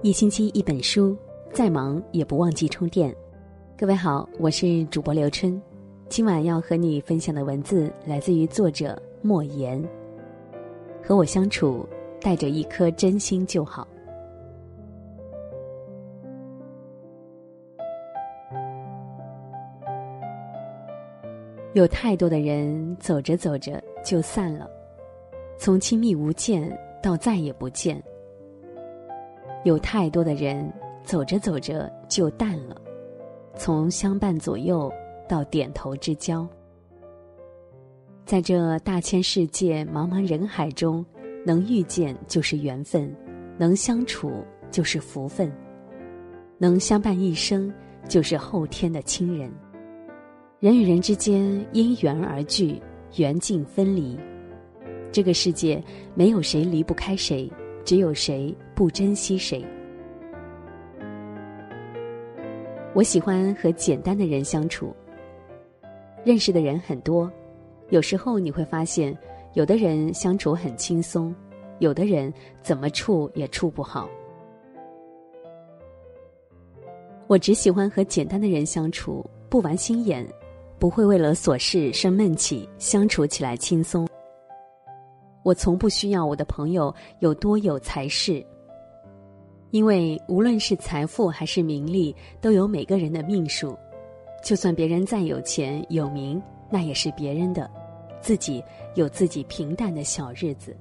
一星期一本书，再忙也不忘记充电。各位好，我是主播刘春，今晚要和你分享的文字来自于作者莫言。和我相处，带着一颗真心就好。有太多的人走着走着就散了，从亲密无间到再也不见。有太多的人走着走着就淡了，从相伴左右到点头之交。在这大千世界茫茫人海中，能遇见就是缘分，能相处就是福分，能相伴一生就是后天的亲人。人与人之间因缘而聚，缘尽分离。这个世界没有谁离不开谁，只有谁不珍惜谁。我喜欢和简单的人相处。认识的人很多，有时候你会发现，有的人相处很轻松，有的人怎么处也处不好。我只喜欢和简单的人相处，不玩心眼。不会为了琐事生闷气，相处起来轻松。我从不需要我的朋友有多有才势，因为无论是财富还是名利，都有每个人的命数。就算别人再有钱有名，那也是别人的，自己有自己平淡的小日子。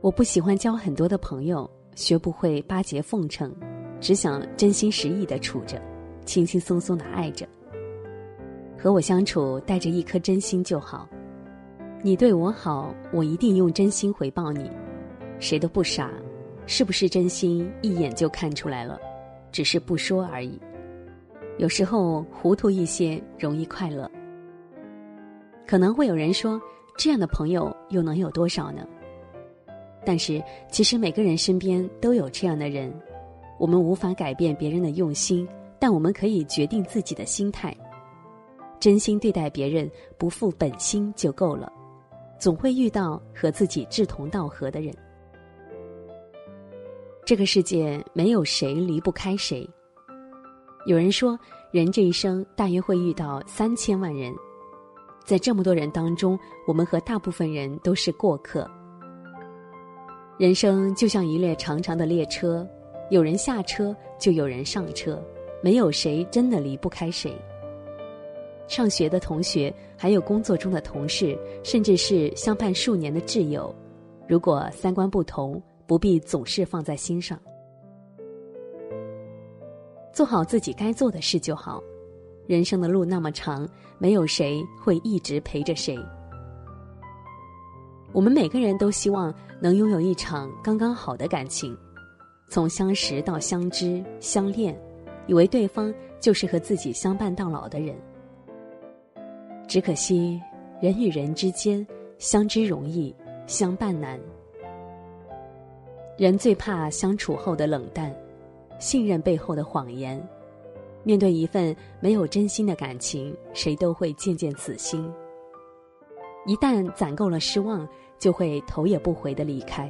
我不喜欢交很多的朋友，学不会巴结奉承，只想真心实意的处着，轻轻松松的爱着。和我相处，带着一颗真心就好。你对我好，我一定用真心回报你。谁都不傻，是不是真心一眼就看出来了，只是不说而已。有时候糊涂一些容易快乐。可能会有人说，这样的朋友又能有多少呢？但是其实每个人身边都有这样的人。我们无法改变别人的用心，但我们可以决定自己的心态。真心对待别人，不负本心就够了。总会遇到和自己志同道合的人。这个世界没有谁离不开谁。有人说，人这一生大约会遇到三千万人，在这么多人当中，我们和大部分人都是过客。人生就像一列长长的列车，有人下车，就有人上车，没有谁真的离不开谁。上学的同学，还有工作中的同事，甚至是相伴数年的挚友，如果三观不同，不必总是放在心上。做好自己该做的事就好。人生的路那么长，没有谁会一直陪着谁。我们每个人都希望能拥有一场刚刚好的感情，从相识到相知相恋，以为对方就是和自己相伴到老的人。只可惜，人与人之间相知容易，相伴难。人最怕相处后的冷淡，信任背后的谎言。面对一份没有真心的感情，谁都会渐渐死心。一旦攒够了失望，就会头也不回的离开。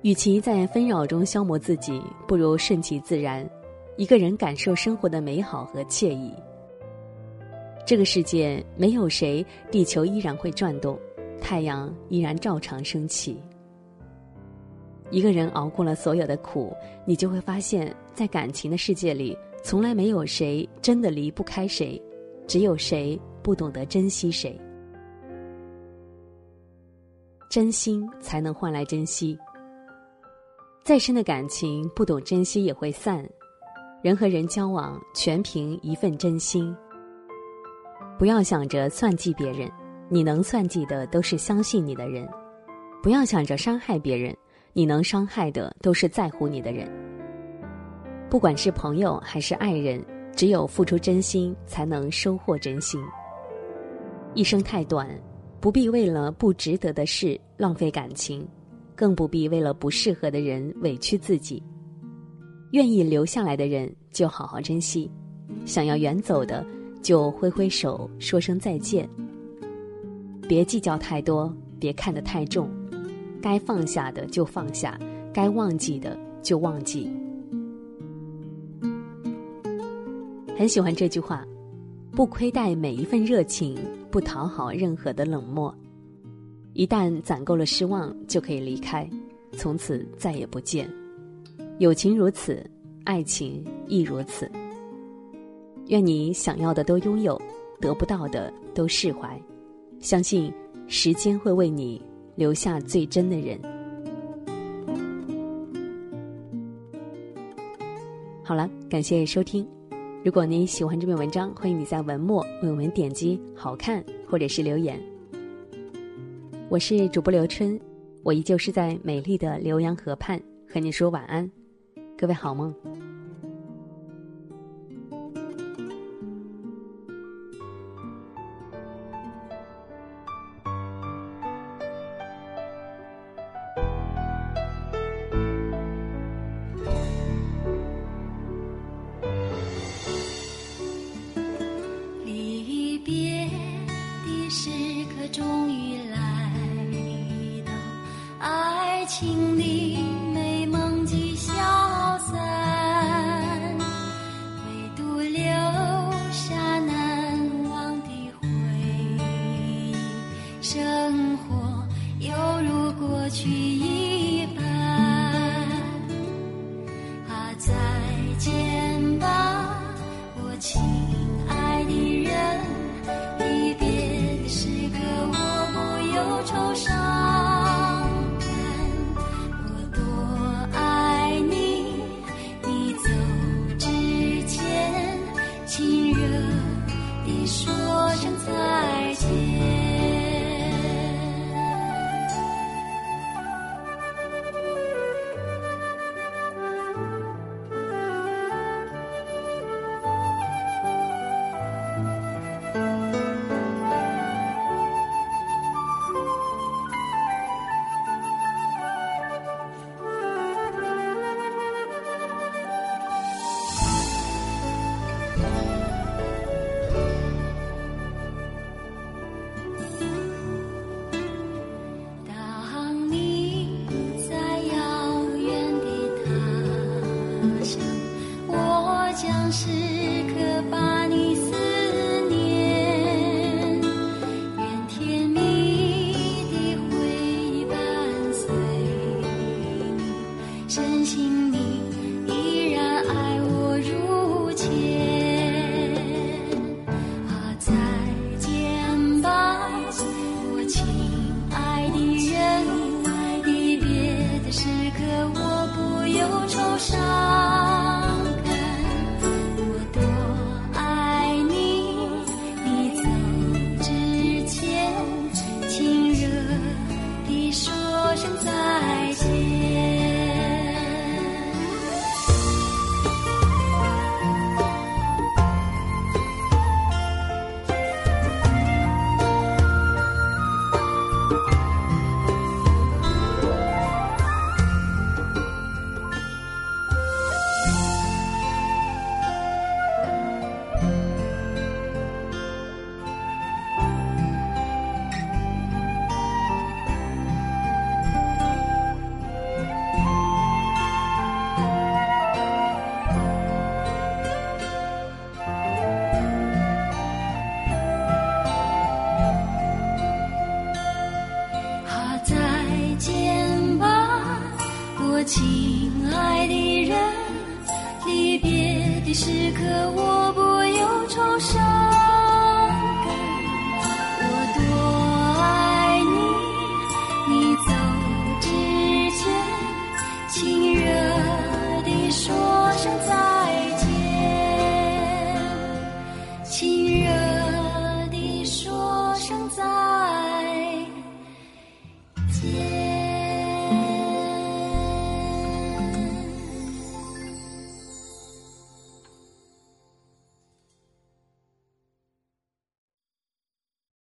与其在纷扰中消磨自己，不如顺其自然。一个人感受生活的美好和惬意。这个世界没有谁，地球依然会转动，太阳依然照常升起。一个人熬过了所有的苦，你就会发现，在感情的世界里，从来没有谁真的离不开谁，只有谁不懂得珍惜谁。真心才能换来珍惜。再深的感情，不懂珍惜也会散。人和人交往，全凭一份真心。不要想着算计别人，你能算计的都是相信你的人；不要想着伤害别人，你能伤害的都是在乎你的人。不管是朋友还是爱人，只有付出真心，才能收获真心。一生太短，不必为了不值得的事浪费感情，更不必为了不适合的人委屈自己。愿意留下来的人就好好珍惜，想要远走的就挥挥手说声再见。别计较太多，别看得太重，该放下的就放下，该忘记的就忘记。很喜欢这句话：不亏待每一份热情，不讨好任何的冷漠。一旦攒够了失望，就可以离开，从此再也不见。友情如此，爱情亦如此。愿你想要的都拥有，得不到的都释怀。相信时间会为你留下最真的人。好了，感谢收听。如果你喜欢这篇文章，欢迎你在文末为我们点击“好看”或者是留言。我是主播刘春，我依旧是在美丽的浏阳河畔和你说晚安，各位好梦。亲将时刻把你。